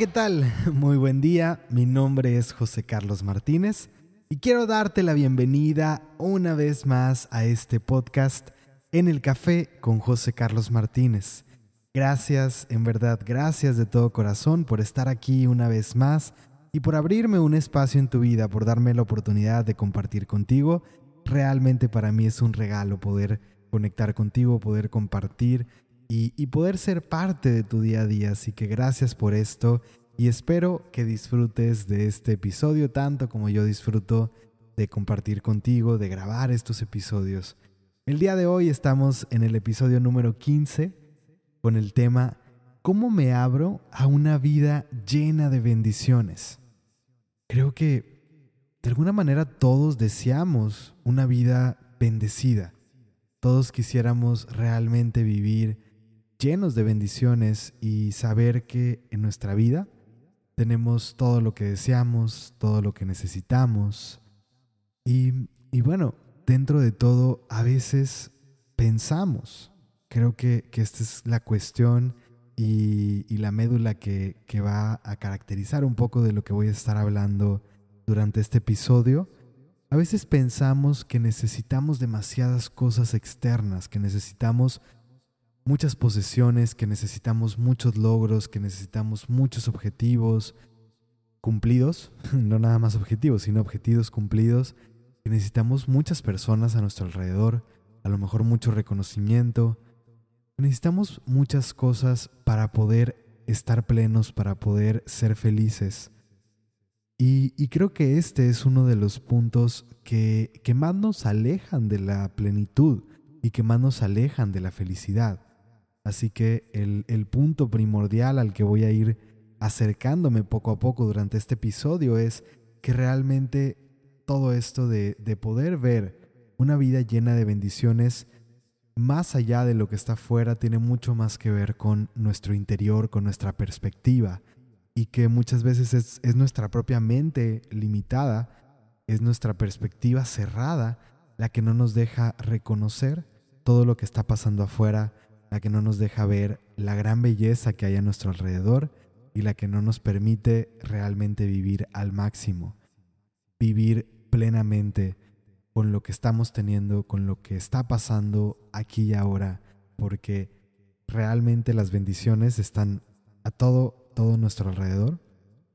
¿qué tal? Muy buen día, mi nombre es José Carlos Martínez y quiero darte la bienvenida una vez más a este podcast en el café con José Carlos Martínez. Gracias, en verdad, gracias de todo corazón por estar aquí una vez más y por abrirme un espacio en tu vida, por darme la oportunidad de compartir contigo. Realmente para mí es un regalo poder conectar contigo, poder compartir y, poder ser parte de tu día a día. Así que gracias por esto y espero que disfrutes de este episodio tanto como yo disfruto de compartir contigo, de grabar estos episodios. El día de hoy estamos en el episodio número 15 con el tema ¿Cómo me abro a una vida llena de bendiciones? Creo que de alguna manera todos deseamos una vida bendecida. Todos quisiéramos realmente vivir llenos de bendiciones y saber que en nuestra vida tenemos todo lo que deseamos, todo lo que necesitamos. Y, bueno, dentro de todo, a veces pensamos, creo que, esta es la cuestión y, la médula que, que va a caracterizar un poco de lo que voy a estar hablando durante este episodio. A veces pensamos que necesitamos demasiadas cosas externas, que necesitamos muchas posesiones, que necesitamos muchos logros, que necesitamos muchos objetivos cumplidos, no nada más objetivos, sino objetivos cumplidos, que necesitamos muchas personas a nuestro alrededor, a lo mejor mucho reconocimiento. Necesitamos muchas cosas para poder estar plenos, para poder ser felices. Y, creo que este es uno de los puntos que, que más nos alejan de la plenitud y que más nos alejan de la felicidad. Así que el, punto primordial al que voy a ir acercándome poco a poco durante este episodio es que realmente todo esto de, de poder ver una vida llena de bendiciones más allá de lo que está afuera tiene mucho más que ver con nuestro interior, con nuestra perspectiva. Y que muchas veces es, es, nuestra propia mente limitada, es nuestra perspectiva cerrada la que no nos deja reconocer todo lo que está pasando afuera la que no nos deja ver la gran belleza que hay a nuestro alrededor y la que no nos permite realmente vivir al máximo, vivir plenamente con lo que estamos teniendo, con lo que está pasando aquí y ahora, porque realmente las bendiciones están a todo, todo nuestro alrededor,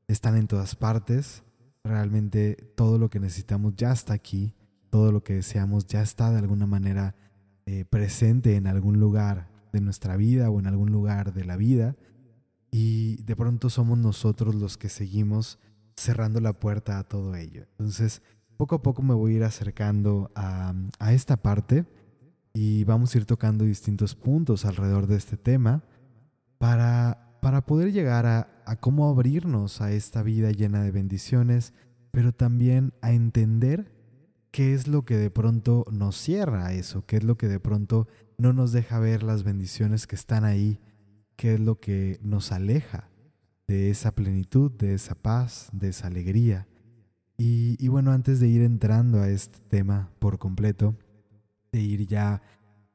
están en todas partes, realmente todo lo que necesitamos ya está aquí, todo lo que deseamos ya está de alguna manera eh, presente en algún lugar de nuestra vida o en algún lugar de la vida y de pronto somos nosotros los que seguimos cerrando la puerta a todo ello. Entonces, poco a poco me voy a ir acercando a, esta parte y vamos a ir tocando distintos puntos alrededor de este tema para, para poder llegar a, a cómo abrirnos a esta vida llena de bendiciones, pero también a entender qué es lo que de pronto nos cierra a eso, qué es lo que de pronto no nos deja ver las bendiciones que están ahí, qué es lo que nos aleja de esa plenitud, de esa paz, de esa alegría. Y, bueno, antes de ir entrando a este tema por completo, de ir ya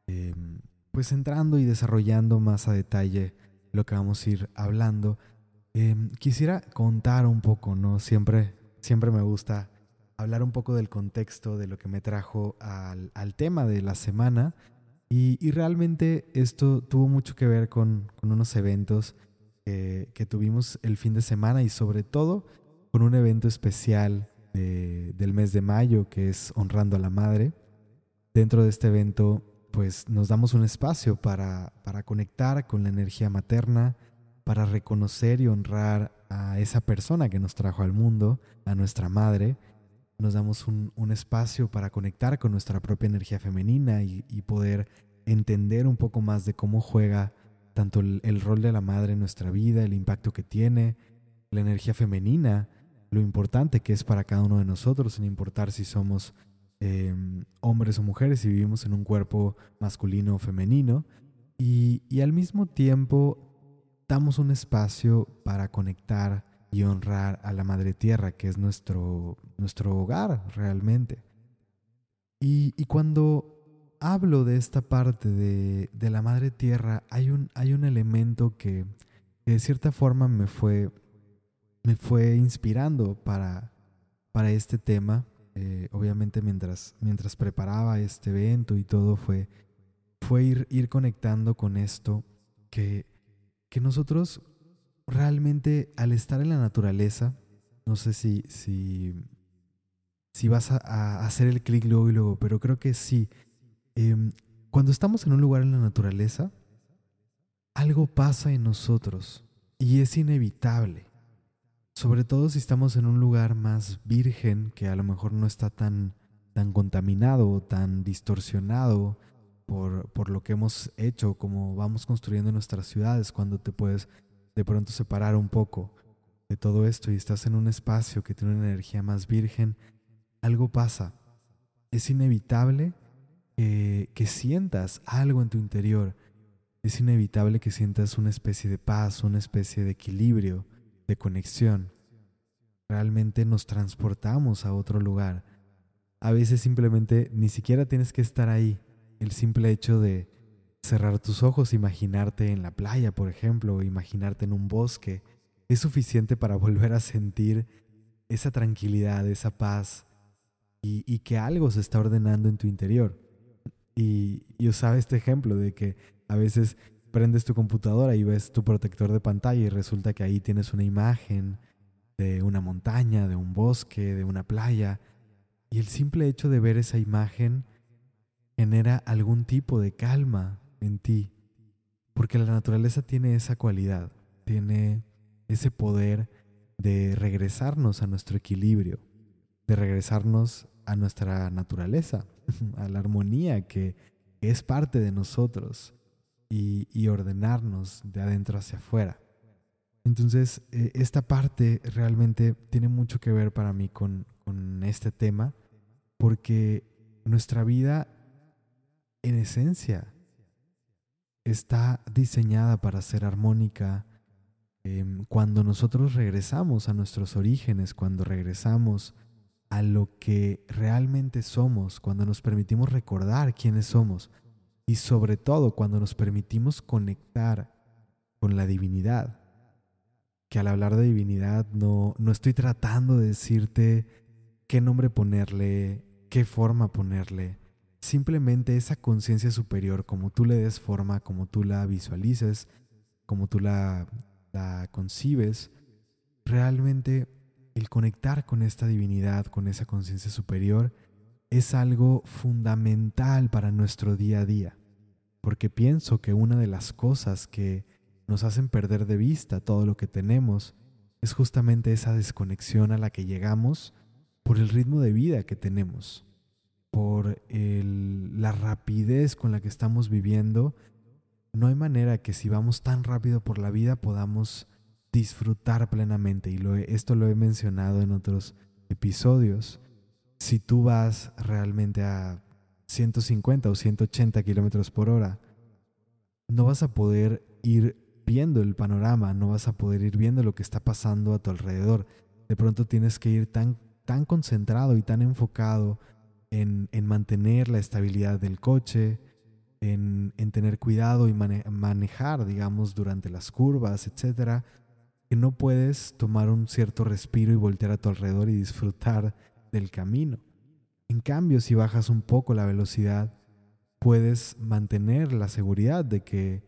em, pues entrando y desarrollando más a detalle lo que vamos a ir hablando, em, quisiera contar un poco, ¿no? Siempre, siempre me gusta hablar un poco del contexto de lo que me trajo al, tema de la semana. Y, realmente esto tuvo mucho que ver con, unos eventos que tuvimos el fin de semana y sobre todo con un evento especial del mes de mayo que es Honrando a la Madre. Dentro de este evento pues nos damos un espacio para, para conectar con la energía materna, para reconocer y honrar a esa persona que nos trajo al mundo, a nuestra madre, nos damos un, espacio para conectar con nuestra propia energía femenina y, poder entender un poco más de cómo juega tanto el, rol de la madre en nuestra vida, el impacto que tiene, la energía femenina, lo importante que es para cada uno de nosotros, sin importar si somos em, hombres o mujeres, si vivimos en un cuerpo masculino o femenino. Y, y al mismo tiempo damos un espacio para conectar y honrar a la Madre Tierra, que es nuestro, nuestro hogar realmente. Y, y cuando hablo de esta parte de, de, la Madre Tierra, hay un, hay un elemento que, de cierta forma me fue, me fue inspirando para, para este tema. Eh, obviamente mientras, mientras preparaba este evento y todo fue, fue ir, ir conectando con esto que, que nosotros realmente al estar en la naturaleza, no sé si, si, si vas a, hacer el clic luego y luego, pero creo que sí. Em, cuando estamos en un lugar en la naturaleza, algo pasa en nosotros y es inevitable. Sobre todo si estamos en un lugar más virgen, que a lo mejor no está tan, tan contaminado, tan distorsionado por, por lo que hemos hecho, como vamos construyendo nuestras ciudades, cuando te puedes de pronto separar un poco de todo esto y estás en un espacio que tiene una energía más virgen, algo pasa. Es inevitable que sientas algo en tu interior es inevitable que sientas una especie de paz, una especie de equilibrio, de conexión. Realmente nos transportamos a otro lugar. A veces simplemente ni siquiera tienes que estar ahí. El simple hecho de cerrar tus ojos, imaginarte en la playa, por ejemplo, o imaginarte en un bosque, es suficiente para volver a sentir esa tranquilidad, esa paz y, y que algo se está ordenando en tu interior. Y yo usaba este ejemplo de que a veces prendes tu computadora y ves tu protector de pantalla y resulta que ahí tienes una imagen de una montaña, de un bosque, de una playa. Y el simple hecho de ver esa imagen genera algún tipo de calma en ti. Porque la naturaleza tiene esa cualidad, tiene ese poder de regresarnos a nuestro equilibrio, de regresarnos a nuestra naturaleza, a la armonía que es parte de nosotros y, ordenarnos de adentro hacia afuera. Entonces, eh, esta parte realmente tiene mucho que ver para mí con, este tema, porque nuestra vida, en esencia, está diseñada para ser armónica. Em, cuando nosotros regresamos a nuestros orígenes, cuando regresamos a lo que realmente somos, cuando nos permitimos recordar quiénes somos, y sobre todo cuando nos permitimos conectar con la divinidad. Que al hablar de divinidad no, no estoy tratando de decirte qué nombre ponerle, qué forma ponerle. Simplemente esa conciencia superior, como tú le des forma, como tú la visualices, como tú la, la concibes, realmente el conectar con esta divinidad, con esa conciencia superior, es algo fundamental para nuestro día a día. Porque pienso que una de las cosas que nos hacen perder de vista todo lo que tenemos es justamente esa desconexión a la que llegamos por el ritmo de vida que tenemos, por la rapidez con la que estamos viviendo. No hay manera que si vamos tan rápido por la vida podamos disfrutar plenamente. Y esto lo he mencionado en otros episodios. Si tú vas realmente a 150 o 180 kilómetros por hora, no vas a poder ir viendo el panorama, no vas a poder ir viendo lo que está pasando a tu alrededor. De pronto tienes que ir tan, tan concentrado y tan enfocado en, mantener la estabilidad del coche, en, tener cuidado y manejar, digamos, durante las curvas, etcétera, que no puedes tomar un cierto respiro y voltear a tu alrededor y disfrutar del camino. En cambio, si bajas un poco la velocidad, puedes mantener la seguridad de que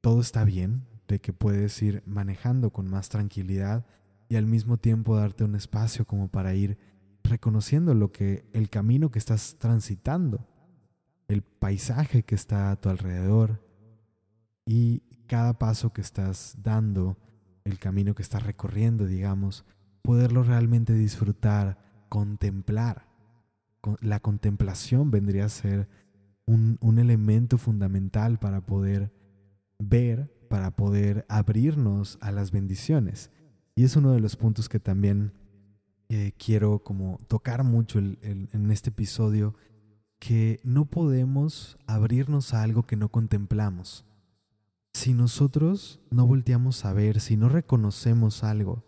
todo está bien, de que puedes ir manejando con más tranquilidad y al mismo tiempo darte un espacio como para ir reconociendo lo que el camino que estás transitando, el paisaje que está a tu alrededor y cada paso que estás dando, el camino que estás recorriendo, digamos, poderlo realmente disfrutar, contemplar la contemplación vendría a ser un, elemento fundamental para poder ver, para poder abrirnos a las bendiciones. Y es uno de los puntos que también eh, quiero como tocar mucho en este episodio, que no podemos abrirnos a algo que no contemplamos. Si nosotros no volteamos a ver, si no reconocemos algo,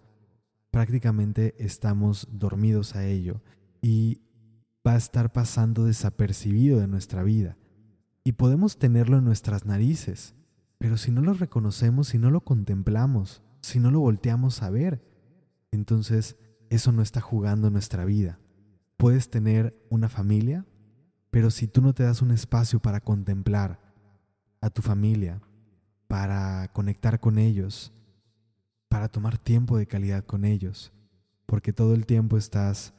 prácticamente estamos dormidos a ello. Y va a estar pasando desapercibido de nuestra vida y podemos tenerlo en nuestras narices, Pero si no lo reconocemos, si no lo contemplamos, si no lo volteamos a ver, entonces eso no está jugando nuestra vida. Puedes tener una familia, pero si tú no te das un espacio para contemplar a tu familia, para conectar con ellos, para tomar tiempo de calidad con ellos, porque todo el tiempo estás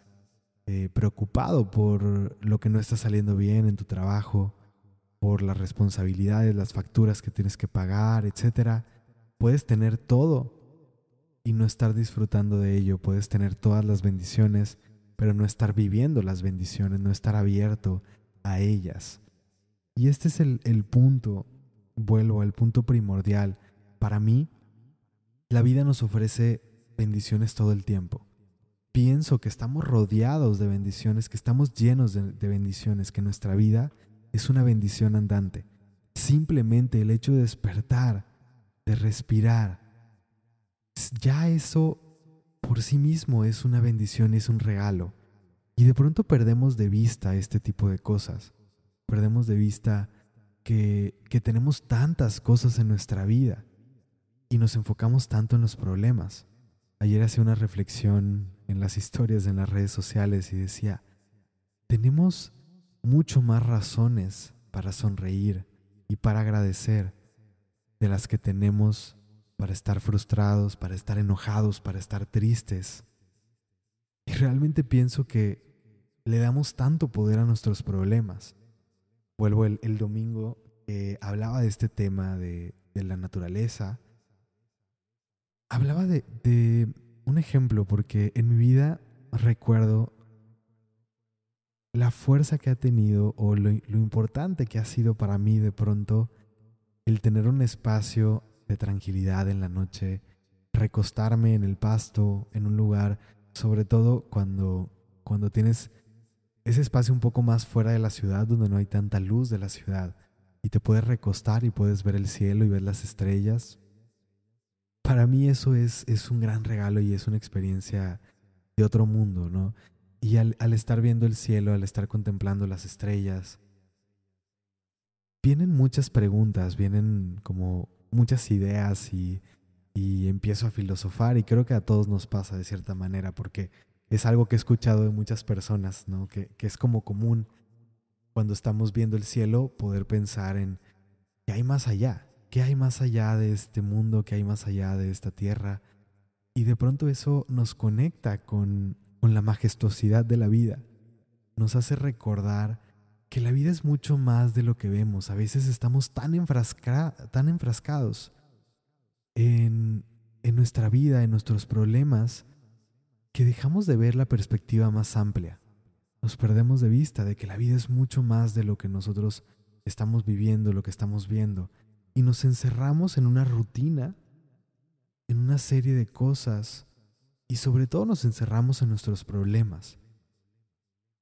eh, preocupado por lo que no está saliendo bien en tu trabajo, por las responsabilidades, las facturas que tienes que pagar, etc. Puedes tener todo y no estar disfrutando de ello, puedes tener todas las bendiciones, pero no estar viviendo las bendiciones, no estar abierto a ellas. Y este es el, el punto, vuelvo al punto primordial. Para mí, la vida nos ofrece bendiciones todo el tiempo. Pienso que estamos rodeados de bendiciones, que estamos llenos de, de bendiciones, que nuestra vida es una bendición andante. Simplemente el hecho de despertar, de respirar, ya eso por sí mismo es una bendición, es un regalo. Y de pronto perdemos de vista este tipo de cosas. Perdemos de vista que, que tenemos tantas cosas en nuestra vida y nos enfocamos tanto en los problemas. Ayer hacía una reflexión en las historias en las redes sociales y decía, tenemos mucho más razones para sonreír y para agradecer de las que tenemos para estar frustrados, para estar enojados, para estar tristes. Y realmente pienso que le damos tanto poder a nuestros problemas. Vuelvo el, domingo, eh, hablaba de este tema de, la naturaleza. Hablaba de, de un ejemplo, porque en mi vida recuerdo la fuerza que ha tenido o lo, importante que ha sido para mí de pronto el tener un espacio de tranquilidad en la noche, recostarme en el pasto, en un lugar, sobre todo cuando, cuando tienes ese espacio un poco más fuera de la ciudad, donde no hay tanta luz de la ciudad, y te puedes recostar y puedes ver el cielo y ver las estrellas. Para mí eso es, es un gran regalo y es una experiencia de otro mundo, ¿no? Y al, al estar viendo el cielo, al estar contemplando las estrellas, vienen muchas preguntas, vienen como muchas ideas y, y empiezo a filosofar y creo que a todos nos pasa de cierta manera porque es algo que he escuchado de muchas personas, ¿no? que, que es como común cuando estamos viendo el cielo poder pensar en qué hay más allá, qué hay más allá de este mundo, qué hay más allá de esta tierra. Y de pronto eso nos conecta con, con la majestuosidad de la vida. Nos hace recordar que la vida es mucho más de lo que vemos. A veces estamos tan, enfrascados en, en nuestra vida, en nuestros problemas, que dejamos de ver la perspectiva más amplia. Nos perdemos de vista de que la vida es mucho más de lo que nosotros estamos viviendo, lo que estamos viendo. Y nos encerramos en una rutina, en una serie de cosas, y sobre todo nos encerramos en nuestros problemas.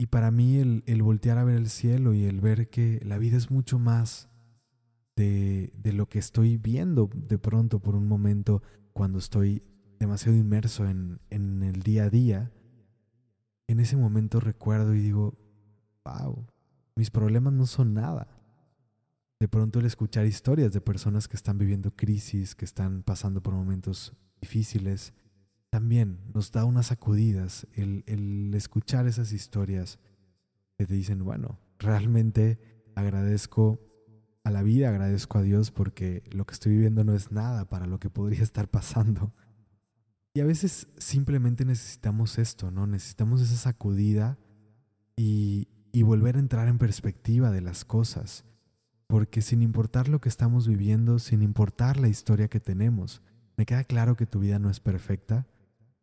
Y para mí el, el, voltear a ver el cielo y el ver que la vida es mucho más de, de, lo que estoy viendo de pronto por un momento cuando estoy demasiado inmerso en, en el día a día, en ese momento recuerdo y digo, wow, mis problemas no son nada. De pronto el escuchar historias de personas que están viviendo crisis, que están pasando por momentos difíciles, también nos da unas sacudidas el, el escuchar esas historias que te dicen, bueno, realmente agradezco a la vida, agradezco a Dios porque lo que estoy viviendo no es nada para lo que podría estar pasando. Y a veces simplemente necesitamos esto, ¿no? Necesitamos esa sacudida y, y volver a entrar en perspectiva de las cosas. Porque sin importar lo que estamos viviendo, sin importar la historia que tenemos, me queda claro que tu vida no es perfecta,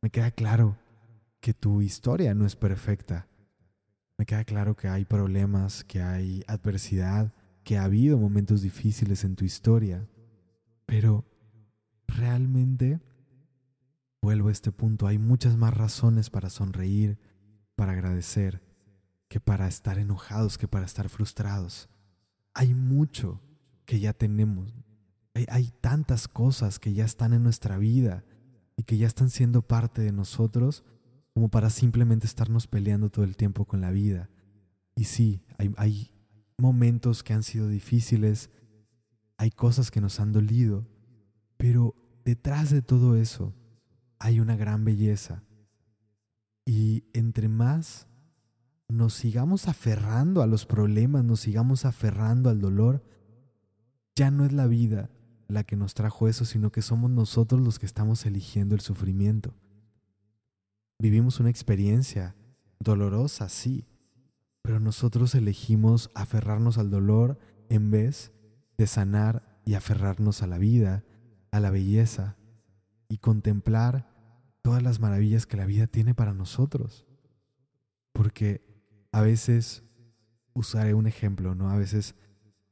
me queda claro que tu historia no es perfecta. Me queda claro que hay problemas, que hay adversidad, que ha habido momentos difíciles en tu historia. Pero realmente, vuelvo a este punto, hay muchas más razones para sonreír, para agradecer, que para estar enojados, que para estar frustrados. Hay mucho que ya tenemos. Hay, hay tantas cosas que ya están en nuestra vida y que ya están siendo parte de nosotros como para simplemente estarnos peleando todo el tiempo con la vida. Y sí, hay, hay momentos que han sido difíciles, hay cosas que nos han dolido, pero detrás de todo eso hay una gran belleza. Y entre más nos sigamos aferrando a los problemas, nos sigamos aferrando al dolor, ya no es la vida la que nos trajo eso, sino que somos nosotros los que estamos eligiendo el sufrimiento. Vivimos una experiencia dolorosa, sí, pero nosotros elegimos aferrarnos al dolor en vez de sanar y aferrarnos a la vida, a la belleza y contemplar todas las maravillas que la vida tiene para nosotros. Porque a veces, usaré un ejemplo, ¿no? A veces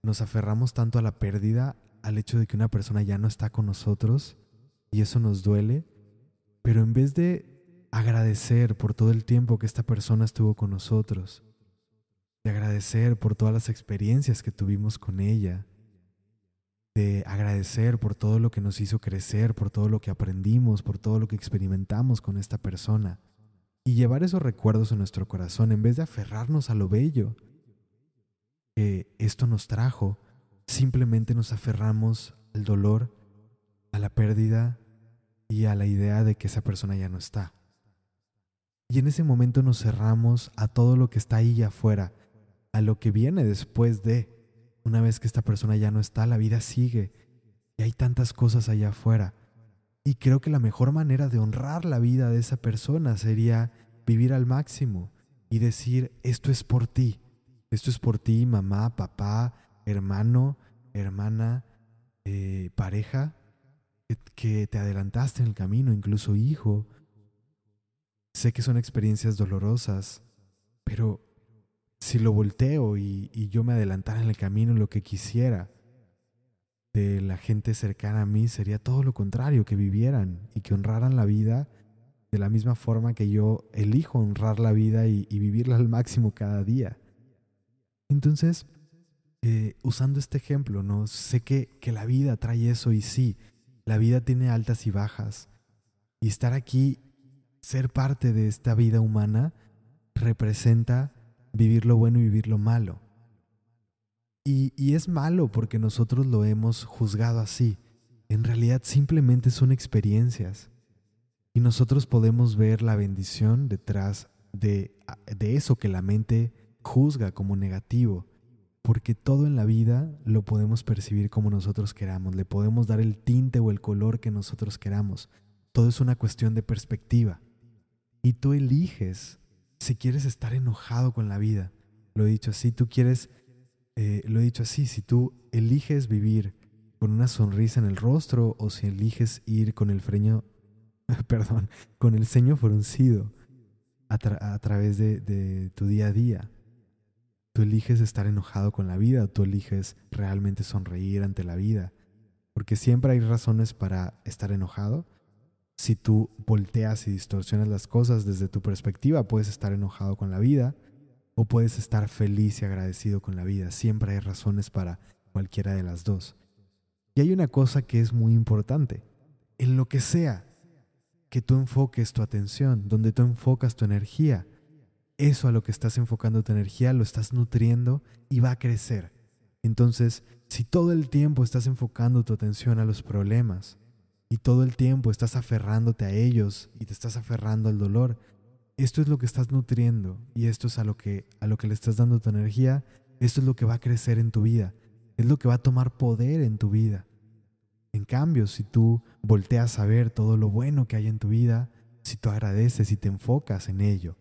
nos aferramos tanto a la pérdida, al hecho de que una persona ya no está con nosotros y eso nos duele, pero en vez de agradecer por todo el tiempo que esta persona estuvo con nosotros, de agradecer por todas las experiencias que tuvimos con ella, de agradecer por todo lo que nos hizo crecer, por todo lo que aprendimos, por todo lo que experimentamos con esta persona. Y llevar esos recuerdos en nuestro corazón en vez de aferrarnos a lo bello que esto nos trajo, simplemente nos aferramos al dolor, a la pérdida y a la idea de que esa persona ya no está. Y en ese momento nos cerramos a todo lo que está ahí afuera, a lo que viene después de. Una vez que esta persona ya no está, la vida sigue y hay tantas cosas allá afuera. Y creo que la mejor manera de honrar la vida de esa persona sería vivir al máximo y decir, esto es por ti, esto es por ti, mamá, papá, hermano, hermana, eh, pareja, que te adelantaste en el camino, incluso hijo. Sé que son experiencias dolorosas, pero si lo volteo y, yo me adelantara en el camino lo que quisiera de la gente cercana a mí sería todo lo contrario, que vivieran y que honraran la vida de la misma forma que yo elijo honrar la vida y, vivirla al máximo cada día. Entonces, eh, usando este ejemplo, ¿no? sé que, que la vida trae eso y sí, la vida tiene altas y bajas. Y estar aquí, ser parte de esta vida humana, representa vivir lo bueno y vivir lo malo. Y, es malo porque nosotros lo hemos juzgado así. En realidad simplemente son experiencias. Y nosotros podemos ver la bendición detrás de, de eso que la mente juzga como negativo. Porque todo en la vida lo podemos percibir como nosotros queramos. Le podemos dar el tinte o el color que nosotros queramos. Todo es una cuestión de perspectiva. Y tú eliges si quieres estar enojado con la vida, lo he dicho así, tú quieres, eh, lo he dicho así, si tú eliges vivir con una sonrisa en el rostro o si eliges ir con el freño, perdón, con el ceño fruncido a, a través de tu día a día. Tú eliges estar enojado con la vida tú eliges realmente sonreír ante la vida. Porque siempre hay razones para estar enojado si tú volteas y distorsionas las cosas desde tu perspectiva, puedes estar enojado con la vida o puedes estar feliz y agradecido con la vida. Siempre hay razones para cualquiera de las dos. Y hay una cosa que es muy importante. En lo que sea que tú enfoques tu atención, donde tú enfocas tu energía, eso a lo que estás enfocando tu energía lo estás nutriendo y va a crecer. Entonces, si todo el tiempo estás enfocando tu atención a los problemas, y todo el tiempo estás aferrándote a ellos y te estás aferrando al dolor, esto es lo que estás nutriendo y esto es a lo que a lo que le estás dando tu energía, esto es lo que va a crecer en tu vida, es lo que va a tomar poder en tu vida. En cambio, si tú volteas a ver todo lo bueno que hay en tu vida, si tú agradeces y te enfocas en ello,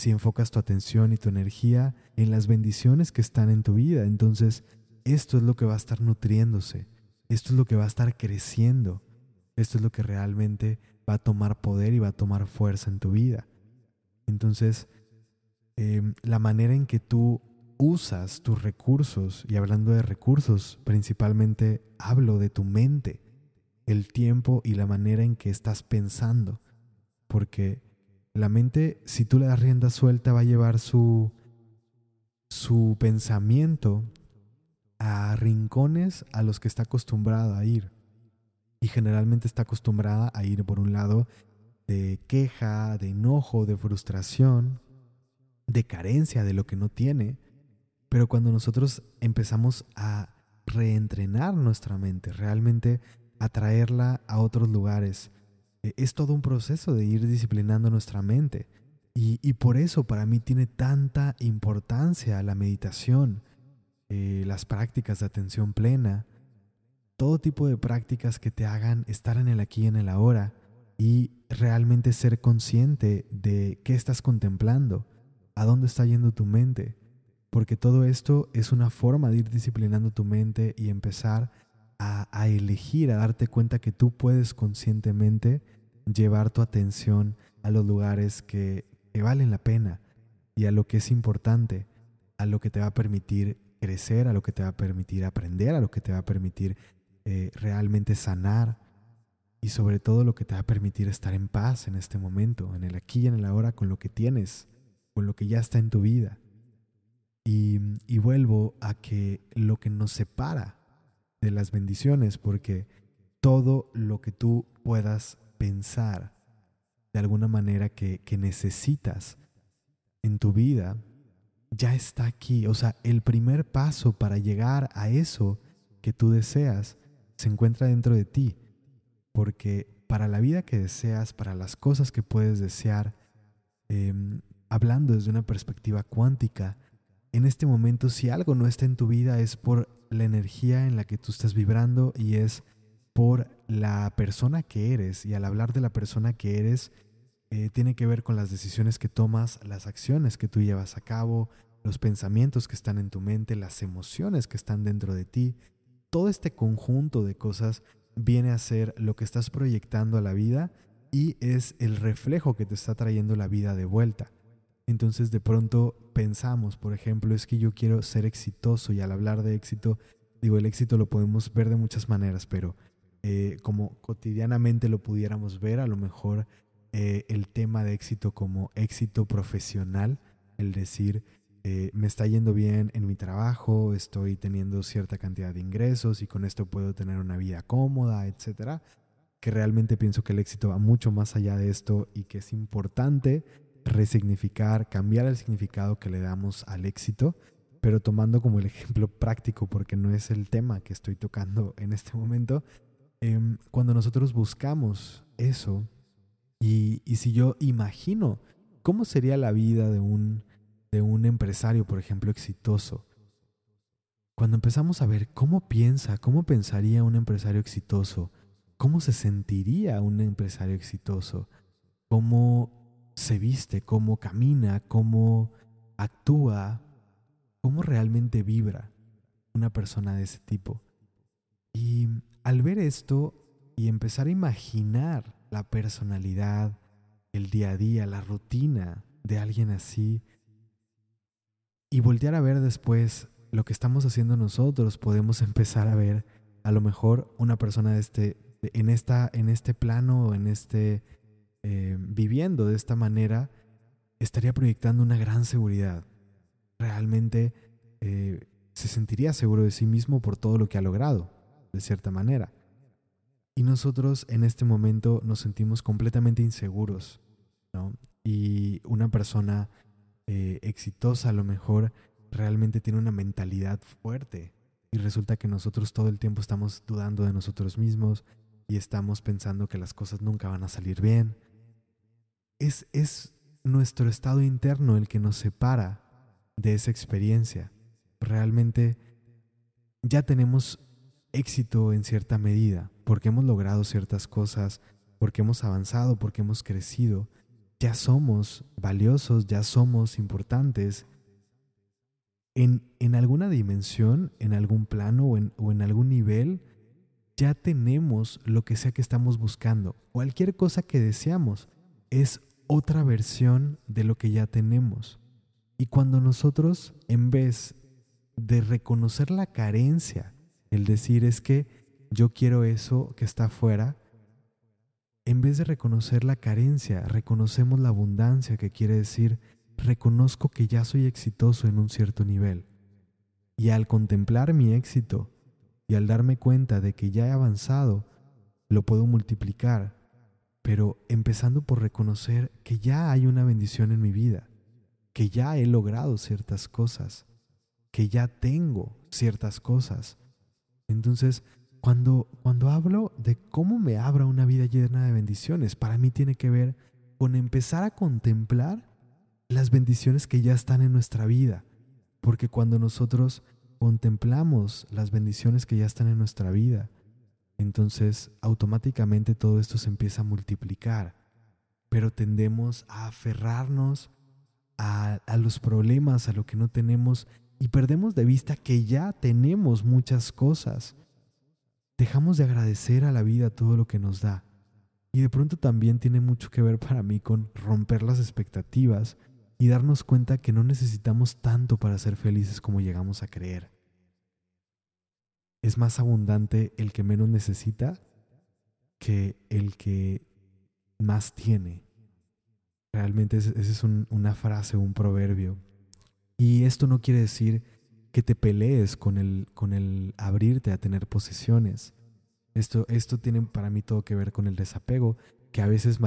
si enfocas tu atención y tu energía en las bendiciones que están en tu vida, entonces esto es lo que va a estar nutriéndose, esto es lo que va a estar creciendo esto es lo que realmente va a tomar poder y va a tomar fuerza en tu vida. Entonces, em, la manera en que tú usas tus recursos, y hablando de recursos, principalmente hablo de tu mente, el tiempo y la manera en que estás pensando, porque la mente, si tú le das rienda suelta, va a llevar su, su pensamiento a rincones a los que está acostumbrado a ir y generalmente está acostumbrada a ir por un lado de queja, de enojo, de frustración, de carencia de lo que no tiene. Pero cuando nosotros empezamos a reentrenar nuestra mente, realmente atraerla a otros lugares. E, es todo un proceso de ir disciplinando nuestra mente. Y, por eso para mí tiene tanta importancia la meditación, eh, las prácticas de atención plena, todo tipo de prácticas que te hagan estar en el aquí y en el ahora y realmente ser consciente de qué estás contemplando, a dónde está yendo tu mente, porque todo esto es una forma de ir disciplinando tu mente y empezar a, elegir, a darte cuenta que tú puedes conscientemente llevar tu atención a los lugares que, que valen la pena y a lo que es importante, a lo que te va a permitir crecer, a lo que te va a permitir aprender, a lo que te va a permitir eh, realmente sanar y sobre todo lo que te va a permitir estar en paz en este momento, en el aquí y en el ahora con lo que tienes, con lo que ya está en tu vida. Y, y vuelvo a que lo que nos separa de las bendiciones, porque todo lo que tú puedas pensar de alguna manera que, que necesitas en tu vida, ya está aquí. O sea, el primer paso para llegar a eso que tú deseas se encuentra dentro de ti. Porque para la vida que deseas, para las cosas que puedes desear, em, hablando desde una perspectiva cuántica, en este momento si algo no está en tu vida es por la energía en la que tú estás vibrando y es por la persona que eres. Y al hablar de la persona que eres, eh, tiene que ver con las decisiones que tomas, las acciones que tú llevas a cabo, los pensamientos que están en tu mente, las emociones que están dentro de ti todo este conjunto de cosas viene a ser lo que estás proyectando a la vida y es el reflejo que te está trayendo la vida de vuelta. Entonces de pronto pensamos, por ejemplo, es que yo quiero ser exitoso y al hablar de éxito, digo, el éxito lo podemos ver de muchas maneras, pero eh, como cotidianamente lo pudiéramos ver, a lo mejor eh, el tema de éxito como éxito profesional, el decir, eh, me está yendo bien en mi trabajo, estoy teniendo cierta cantidad de ingresos y con esto puedo tener una vida cómoda, etcétera. Que realmente pienso que el éxito va mucho más allá de esto y que es importante resignificar, cambiar el significado que le damos al éxito, pero tomando como el ejemplo práctico, porque no es el tema que estoy tocando en este momento, em, cuando nosotros buscamos eso, y, y si yo imagino cómo sería la vida de un de un empresario, por ejemplo, exitoso, cuando empezamos a ver cómo piensa, cómo pensaría un empresario exitoso, cómo se sentiría un empresario exitoso, cómo se viste, cómo camina, cómo actúa, cómo realmente vibra una persona de ese tipo. Y al ver esto y empezar a imaginar la personalidad, el día a día, la rutina de alguien así, y voltear a ver después lo que estamos haciendo nosotros, podemos empezar a ver a lo mejor una persona de este, en, esta, en este plano, en este, eh, viviendo de esta manera, estaría proyectando una gran seguridad. Realmente eh, se sentiría seguro de sí mismo por todo lo que ha logrado, de cierta manera. Y nosotros en este momento nos sentimos completamente inseguros, ¿no? Y una persona eh, exitosa a lo mejor realmente tiene una mentalidad fuerte y resulta que nosotros todo el tiempo estamos dudando de nosotros mismos y estamos pensando que las cosas nunca van a salir bien. Es, es nuestro estado interno el que nos separa de esa experiencia. Realmente ya tenemos éxito en cierta medida porque hemos logrado ciertas cosas, porque hemos avanzado, porque hemos crecido ya somos valiosos, ya somos importantes. En, en alguna dimensión, en algún plano o en, o en algún nivel, ya tenemos lo que sea que estamos buscando. Cualquier cosa que deseamos es otra versión de lo que ya tenemos. Y cuando nosotros, en vez de reconocer la carencia, el decir es que yo quiero eso que está afuera, en vez de reconocer la carencia, reconocemos la abundancia, que quiere decir, reconozco que ya soy exitoso en un cierto nivel. Y al contemplar mi éxito y al darme cuenta de que ya he avanzado, lo puedo multiplicar, pero empezando por reconocer que ya hay una bendición en mi vida, que ya he logrado ciertas cosas, que ya tengo ciertas cosas, Entonces, cuando, cuando hablo de cómo me abra una vida llena de bendiciones, para mí tiene que ver con empezar a contemplar las bendiciones que ya están en nuestra vida. Porque cuando nosotros contemplamos las bendiciones que ya están en nuestra vida, entonces automáticamente todo esto se empieza a multiplicar. Pero tendemos a aferrarnos a, los problemas, a lo que no tenemos, y perdemos de vista que ya tenemos muchas cosas. Dejamos de agradecer a la vida todo lo que nos da. Y de pronto también tiene mucho que ver para mí con romper las expectativas y darnos cuenta que no necesitamos tanto para ser felices como llegamos a creer. Es más abundante el que menos necesita que el que más tiene. Realmente esa es una frase, un proverbio. Y esto no quiere decir que te pelees con el, con el abrirte a tener posesiones. Esto, esto tiene para mí todo que ver con el desapego, que a veces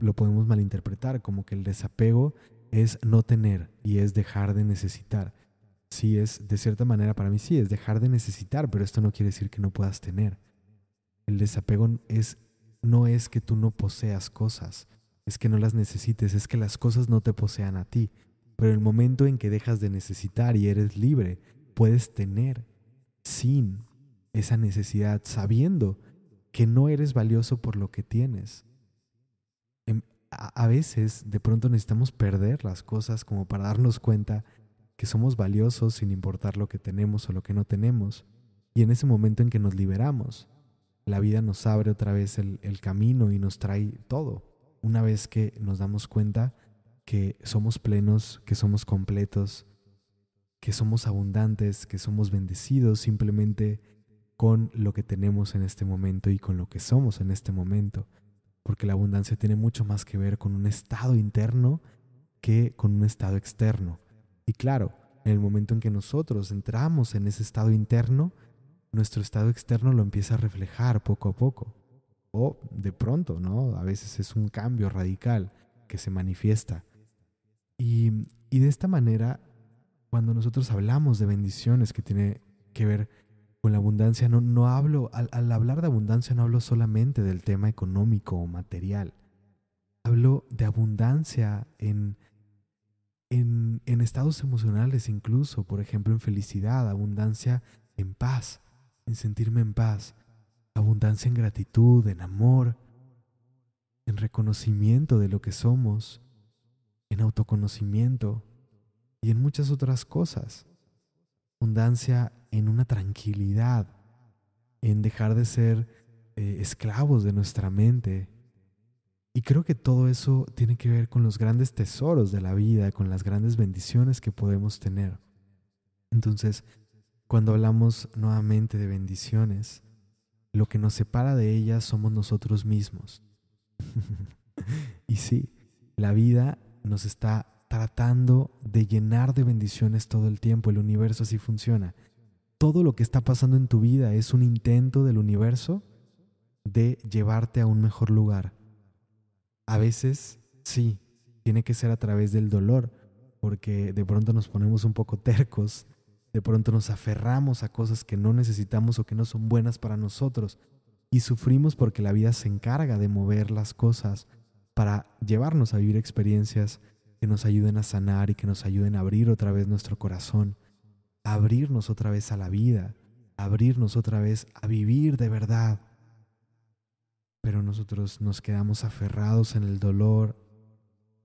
lo podemos malinterpretar como que el desapego es no tener y es dejar de necesitar. Sí, es de cierta manera para mí sí, es dejar de necesitar, pero esto no quiere decir que no puedas tener. El desapego es, no es que tú no poseas cosas, es que no las necesites, es que las cosas no te posean a ti. Pero el momento en que dejas de necesitar y eres libre, puedes tener sin esa necesidad, sabiendo que no eres valioso por lo que tienes a veces de pronto necesitamos perder las cosas como para darnos cuenta que somos valiosos sin importar lo que tenemos o lo que no tenemos. Y en ese momento en que nos liberamos, la vida nos abre otra vez el, camino y nos trae todo. Una vez que nos damos cuenta que somos plenos, que somos completos, que somos abundantes, que somos bendecidos simplemente con lo que tenemos en este momento y con lo que somos en este momento porque la abundancia tiene mucho más que ver con un estado interno que con un estado externo. Y claro, en el momento en que nosotros entramos en ese estado interno, nuestro estado externo lo empieza a reflejar poco a poco. O de pronto, ¿no? A veces es un cambio radical que se manifiesta. Y, y de esta manera, cuando nosotros hablamos de bendiciones que tiene que ver con la abundancia no, no hablo, al, hablar de abundancia no hablo solamente del tema económico o material. Hablo de abundancia en, en, estados emocionales incluso, por ejemplo en felicidad, abundancia en paz, en sentirme en paz, abundancia en gratitud, en amor, en reconocimiento de lo que somos, en autoconocimiento y en muchas otras cosas. Abundancia en una tranquilidad, en dejar de ser eh, esclavos de nuestra mente. Y creo que todo eso tiene que ver con los grandes tesoros de la vida, con las grandes bendiciones que podemos tener. Entonces, cuando hablamos nuevamente de bendiciones, lo que nos separa de ellas somos nosotros mismos. y sí, la vida nos está tratando de llenar de bendiciones todo el tiempo. El universo así funciona todo lo que está pasando en tu vida es un intento del universo de llevarte a un mejor lugar. A veces, sí, tiene que ser a través del dolor, porque de pronto nos ponemos un poco tercos, de pronto nos aferramos a cosas que no necesitamos o que no son buenas para nosotros, y sufrimos porque la vida se encarga de mover las cosas para llevarnos a vivir experiencias que nos ayuden a sanar y que nos ayuden a abrir otra vez nuestro corazón abrirnos otra vez a la vida, abrirnos otra vez a vivir de verdad. Pero nosotros nos quedamos aferrados en el dolor,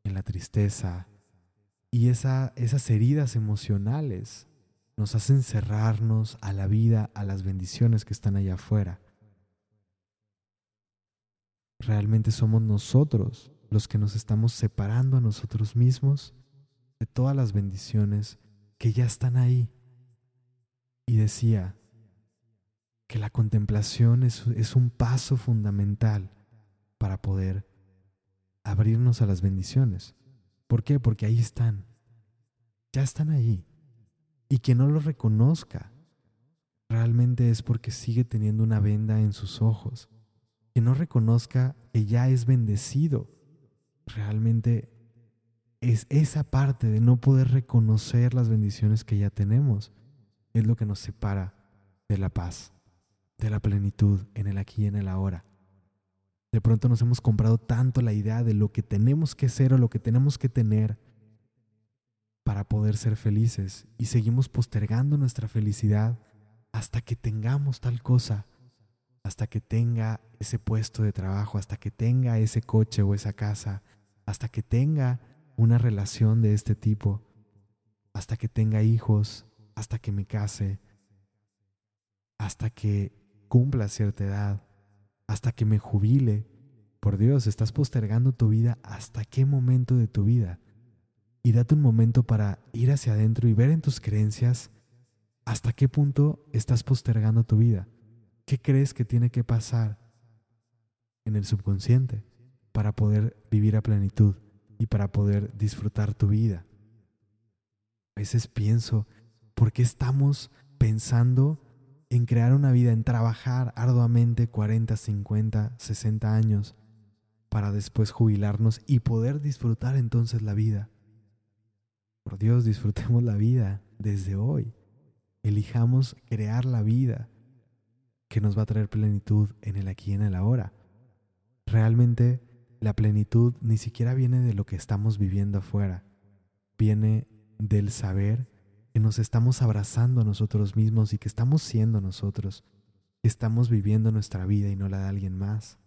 en la tristeza, y esa, esas heridas emocionales nos hacen cerrarnos a la vida, a las bendiciones que están allá afuera. Realmente somos nosotros los que nos estamos separando a nosotros mismos de todas las bendiciones que ya están ahí y decía que la contemplación es, es, un paso fundamental para poder abrirnos a las bendiciones. ¿Por qué? Porque ahí están. Ya están ahí. Y que no lo reconozca realmente es porque sigue teniendo una venda en sus ojos. Que no reconozca que ya es bendecido. Realmente es esa parte de no poder reconocer las bendiciones que ya tenemos es lo que nos separa de la paz, de la plenitud en el aquí y en el ahora. De pronto nos hemos comprado tanto la idea de lo que tenemos que ser o lo que tenemos que tener para poder ser felices y seguimos postergando nuestra felicidad hasta que tengamos tal cosa, hasta que tenga ese puesto de trabajo, hasta que tenga ese coche o esa casa, hasta que tenga una relación de este tipo, hasta que tenga hijos, hasta que me case, hasta que cumpla cierta edad, hasta que me jubile. Por Dios, estás postergando tu vida hasta qué momento de tu vida. Y date un momento para ir hacia adentro y ver en tus creencias hasta qué punto estás postergando tu vida. ¿Qué crees que tiene que pasar en el subconsciente para poder vivir a plenitud y para poder disfrutar tu vida? A veces pienso, ¿por qué estamos pensando en crear una vida, en trabajar arduamente 40, 50, 60 años para después jubilarnos y poder disfrutar entonces la vida. Por Dios, disfrutemos la vida desde hoy. Elijamos crear la vida que nos va a traer plenitud en el aquí y en el ahora. Realmente la plenitud ni siquiera viene de lo que estamos viviendo afuera, viene del saber que nos estamos abrazando a nosotros mismos y que estamos siendo nosotros, que estamos viviendo nuestra vida y no la de alguien más.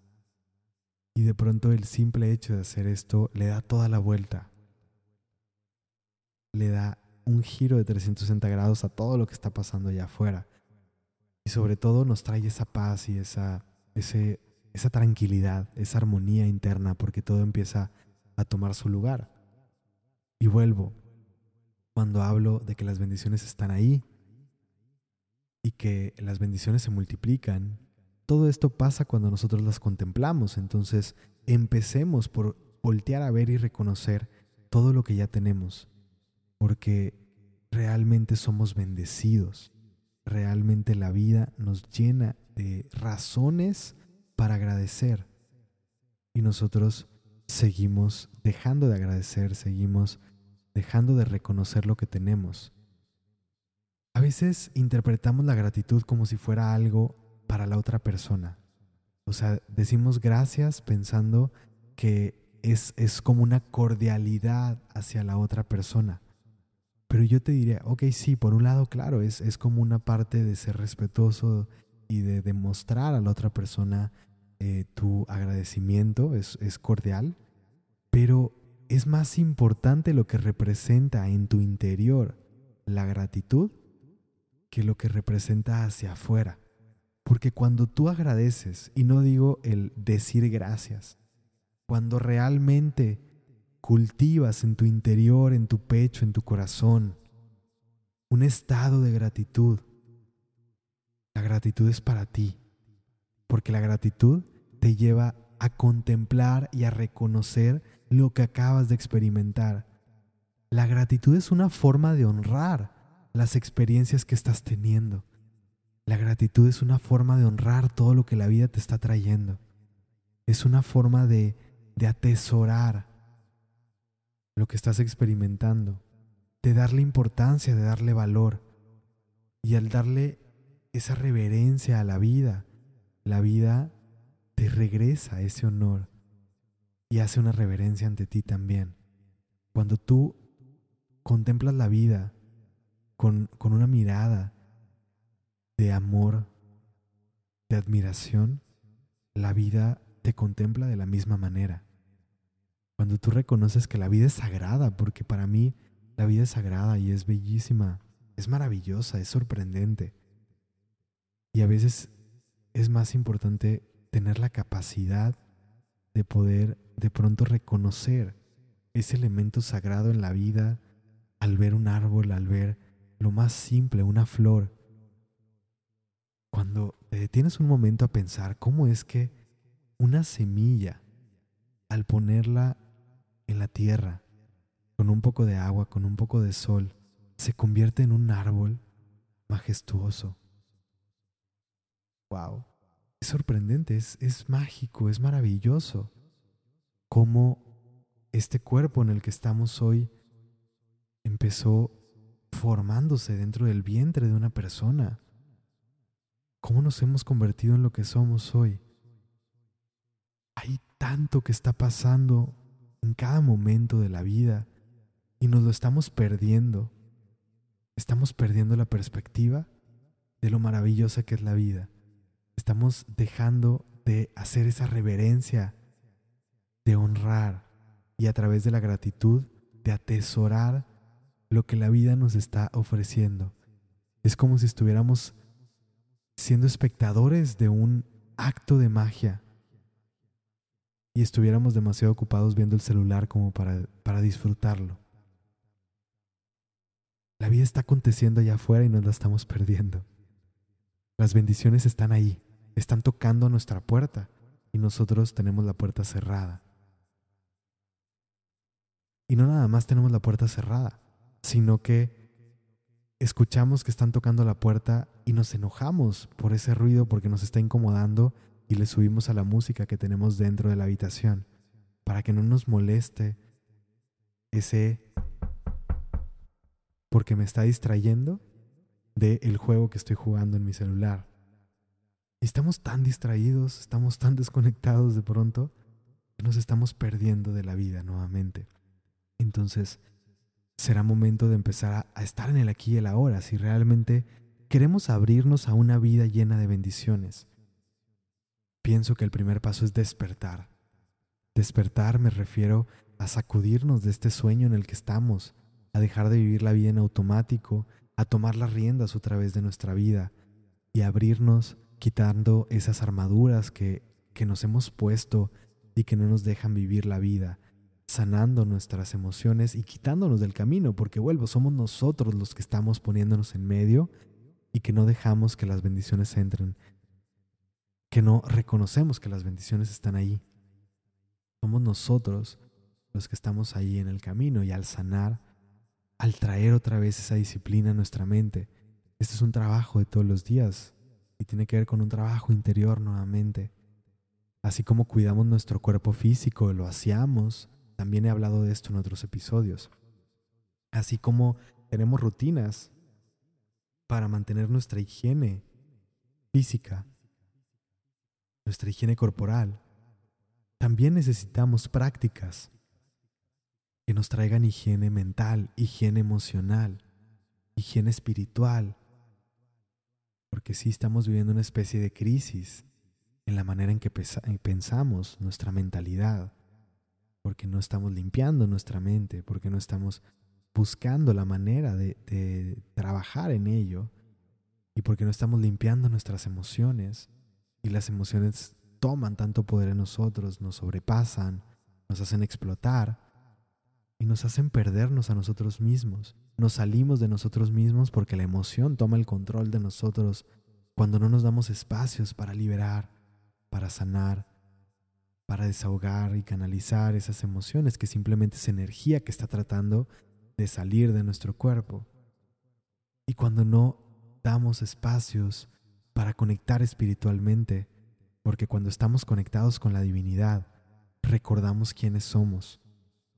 Y de pronto el simple hecho de hacer esto le da toda la vuelta, le da un giro de 360 grados a todo lo que está pasando allá afuera. Y sobre todo nos trae esa paz y esa, esa tranquilidad, esa armonía interna, porque todo empieza a tomar su lugar. Y vuelvo, cuando hablo de que las bendiciones están ahí y que las bendiciones se multiplican, todo esto pasa cuando nosotros las contemplamos. Entonces, empecemos por voltear a ver y reconocer todo lo que ya tenemos, porque realmente somos bendecidos. Realmente la vida nos llena de razones para agradecer. Y nosotros seguimos dejando de agradecer, seguimos dejando de reconocer lo que tenemos. A veces interpretamos la gratitud como si fuera algo para la otra persona. O sea, decimos gracias pensando que es, es como una cordialidad hacia la otra persona. Pero yo te diría, ok, sí, por un lado, claro, es, es como una parte de ser respetuoso y de demostrar a la otra persona eh, tu agradecimiento, es, es cordial, pero es más importante lo que representa en tu interior la gratitud que lo que representa hacia afuera. Porque cuando tú agradeces, y no digo el decir gracias, cuando realmente cultivas en tu interior, en tu pecho, en tu corazón, un estado de gratitud, la gratitud es para ti, porque la gratitud te lleva a contemplar y a reconocer lo que acabas de experimentar. La gratitud es una forma de honrar las experiencias que estás teniendo. La gratitud es una forma de honrar todo lo que la vida te está trayendo. Es una forma de, de atesorar lo que estás experimentando, de darle importancia, de darle valor. Y al darle esa reverencia a la vida, la vida te regresa ese honor y hace una reverencia ante ti también. Cuando tú contemplas la vida con, con una mirada de amor, de admiración, la vida te contempla de la misma manera. Cuando tú reconoces que la vida es sagrada, porque para mí la vida es sagrada y es bellísima, es maravillosa, es sorprendente. Y a veces es más importante tener la capacidad de poder de pronto reconocer ese elemento sagrado en la vida al ver un árbol, al ver lo más simple, una flor. Cuando te detienes un momento a pensar cómo es que una semilla, al ponerla en la tierra, con un poco de agua, con un poco de sol, se convierte en un árbol majestuoso. Wow. Es sorprendente, es, es mágico, es maravilloso cómo este cuerpo en el que estamos hoy empezó formándose dentro del vientre de una persona. cómo nos hemos convertido en lo que somos hoy. Hay tanto que está pasando en cada momento de la vida y nos lo estamos perdiendo. Estamos perdiendo la perspectiva de lo maravillosa que es la vida. Estamos dejando de hacer esa reverencia, de honrar y a través de la gratitud de atesorar lo que la vida nos está ofreciendo. Es como si estuviéramos siendo espectadores de un acto de magia y estuviéramos demasiado ocupados viendo el celular como para, para disfrutarlo. La vida está aconteciendo allá afuera y nos la estamos perdiendo. Las bendiciones están ahí, están tocando nuestra puerta y nosotros tenemos la puerta cerrada. Y no nada más tenemos la puerta cerrada, sino que escuchamos que están tocando la puerta y nos enojamos por ese ruido porque nos está incomodando y le subimos a la música que tenemos dentro de la habitación para que no nos moleste ese porque me está distrayendo del juego que estoy jugando en mi celular. Estamos tan distraídos, estamos tan desconectados de pronto, nos estamos perdiendo de la vida nuevamente. Entonces, será momento de empezar a, estar en el aquí y el ahora, si realmente queremos abrirnos a una vida llena de bendiciones. Pienso que el primer paso es despertar. Despertar me refiero a sacudirnos de este sueño en el que estamos, a dejar de vivir la vida en automático, a tomar las riendas otra vez de nuestra vida y abrirnos quitando esas armaduras que, que nos hemos puesto y que no nos dejan vivir la vida sanando nuestras emociones y quitándonos del camino, porque vuelvo, somos nosotros los que estamos poniéndonos en medio y que no dejamos que las bendiciones entren, que no reconocemos que las bendiciones están ahí. Somos nosotros los que estamos ahí en el camino y al sanar, al traer otra vez esa disciplina a nuestra mente. Este es un trabajo de todos los días y tiene que ver con un trabajo interior nuevamente. Así como cuidamos nuestro cuerpo físico, lo hacíamos, también he hablado de esto en otros episodios. Así como tenemos rutinas para mantener nuestra higiene física, nuestra higiene corporal, también necesitamos prácticas que nos traigan higiene mental, higiene emocional, higiene espiritual, porque sí estamos viviendo una especie de crisis en la manera en que pensamos, nuestra mentalidad porque no estamos limpiando nuestra mente, porque no estamos buscando la manera de, trabajar en ello y porque no estamos limpiando nuestras emociones y las emociones toman tanto poder en nosotros, nos sobrepasan, nos hacen explotar y nos hacen perdernos a nosotros mismos. Nos salimos de nosotros mismos porque la emoción toma el control de nosotros cuando no nos damos espacios para liberar, para sanar, para desahogar y canalizar esas emociones, que simplemente es energía que está tratando de salir de nuestro cuerpo. Y cuando no damos espacios para conectar espiritualmente, porque cuando estamos conectados con la divinidad, recordamos quiénes somos,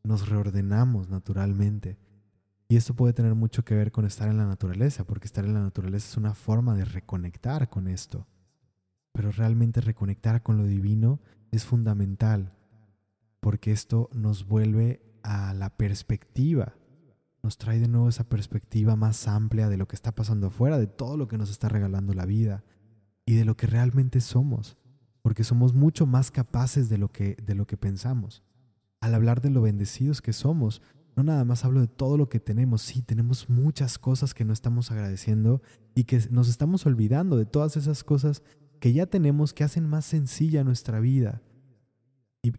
nos reordenamos naturalmente. Y esto puede tener mucho que ver con estar en la naturaleza, porque estar en la naturaleza es una forma de reconectar con esto. Pero realmente reconectar con lo divino es fundamental porque esto nos vuelve a la perspectiva, nos trae de nuevo esa perspectiva más amplia de lo que está pasando afuera, de todo lo que nos está regalando la vida y de lo que realmente somos, porque somos mucho más capaces de lo que, de lo que pensamos. Al hablar de lo bendecidos que somos, no nada más hablo de todo lo que tenemos, sí, tenemos muchas cosas que no estamos agradeciendo y que nos estamos olvidando de todas esas cosas que ya tenemos que hacen más sencilla nuestra vida.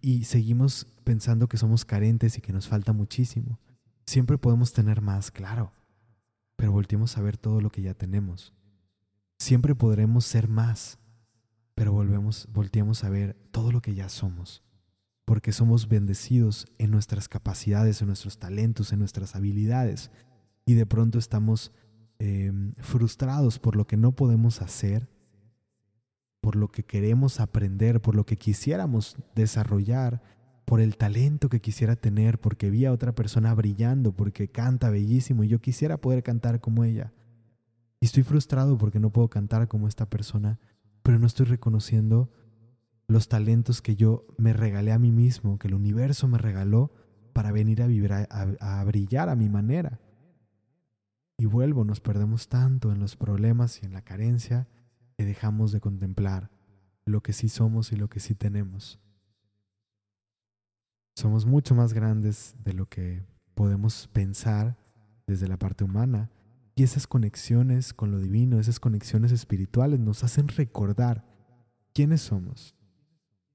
Y, seguimos pensando que somos carentes y que nos falta muchísimo. Siempre podemos tener más, claro, pero volvemos a ver todo lo que ya tenemos. Siempre podremos ser más, pero volvemos, volteamos a ver todo lo que ya somos, porque somos bendecidos en nuestras capacidades, en nuestros talentos, en nuestras habilidades, y de pronto estamos em, frustrados por lo que no podemos hacer por lo que queremos aprender, por lo que quisiéramos desarrollar, por el talento que quisiera tener, porque vi a otra persona brillando, porque canta bellísimo y yo quisiera poder cantar como ella. Y estoy frustrado porque no puedo cantar como esta persona, pero no estoy reconociendo los talentos que yo me regalé a mí mismo, que el universo me regaló para venir a a, brillar a mi manera. Y vuelvo, nos perdemos tanto en los problemas y en la carencia que dejamos de contemplar lo que sí somos y lo que sí tenemos. Somos mucho más grandes de lo que podemos pensar desde la parte humana y esas conexiones con lo divino, esas conexiones espirituales nos hacen recordar quiénes somos,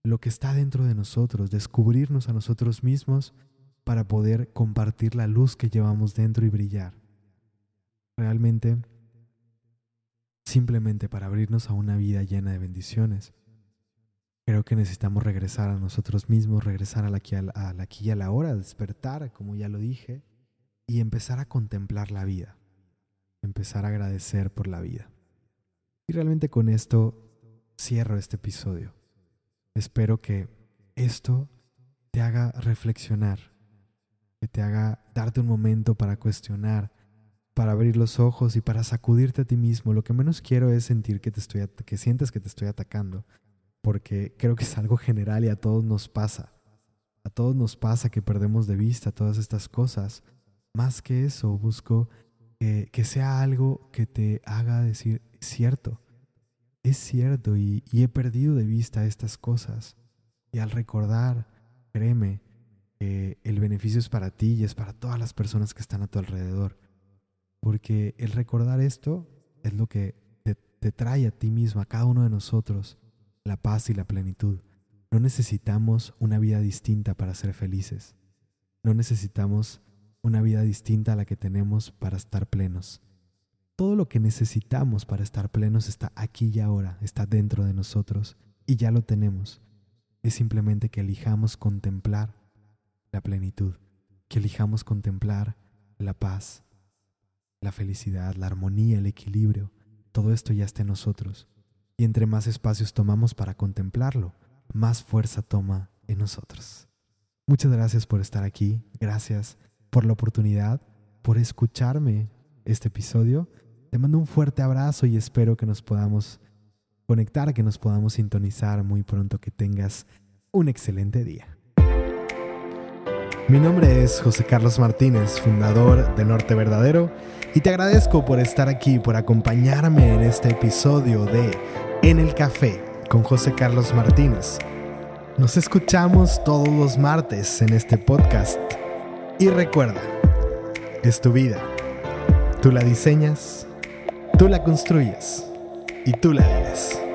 lo que está dentro de nosotros, descubrirnos a nosotros mismos para poder compartir la luz que llevamos dentro y brillar. Realmente, simplemente para abrirnos a una vida llena de bendiciones. Creo que necesitamos regresar a nosotros mismos, regresar a la aquí, a la, aquí y a la hora, despertar, como ya lo dije, y empezar a contemplar la vida, empezar a agradecer por la vida. Y realmente con esto cierro este episodio. Espero que esto te haga reflexionar, que te haga darte un momento para cuestionar, para abrir los ojos y para sacudirte a ti mismo. Lo que menos quiero es sentir que te estoy que sientas que te estoy atacando, porque creo que es algo general y a todos nos pasa. A todos nos pasa que perdemos de vista todas estas cosas. Más que eso, busco que, sea algo que te haga decir, cierto, es cierto y, he perdido de vista estas cosas. Y al recordar, créeme, que el beneficio es para ti y es para todas las personas que están a tu alrededor. Porque el recordar esto es lo que te, te trae a ti mismo, a cada uno de nosotros, la paz y la plenitud. No necesitamos una vida distinta para ser felices. No necesitamos una vida distinta a la que tenemos para estar plenos. Todo lo que necesitamos para estar plenos está aquí y ahora, está dentro de nosotros y ya lo tenemos. Es simplemente que elijamos contemplar la plenitud, que elijamos contemplar la paz, la felicidad, la armonía, el equilibrio. Todo esto ya está en nosotros. Y entre más espacios tomamos para contemplarlo, más fuerza toma en nosotros. Muchas gracias por estar aquí, gracias por la oportunidad, por escucharme este episodio te mando un fuerte abrazo y espero que nos podamos conectar, que nos podamos sintonizar muy pronto, que tengas un excelente día. Mi nombre es José Carlos Martínez, fundador de Norte Verdadero, y te agradezco por estar aquí, por acompañarme en este episodio de En el Café con José Carlos Martínez. Nos escuchamos todos los martes en este podcast. Y recuerda, es tu vida. Tú la diseñas Tú la construyes y tú la vives.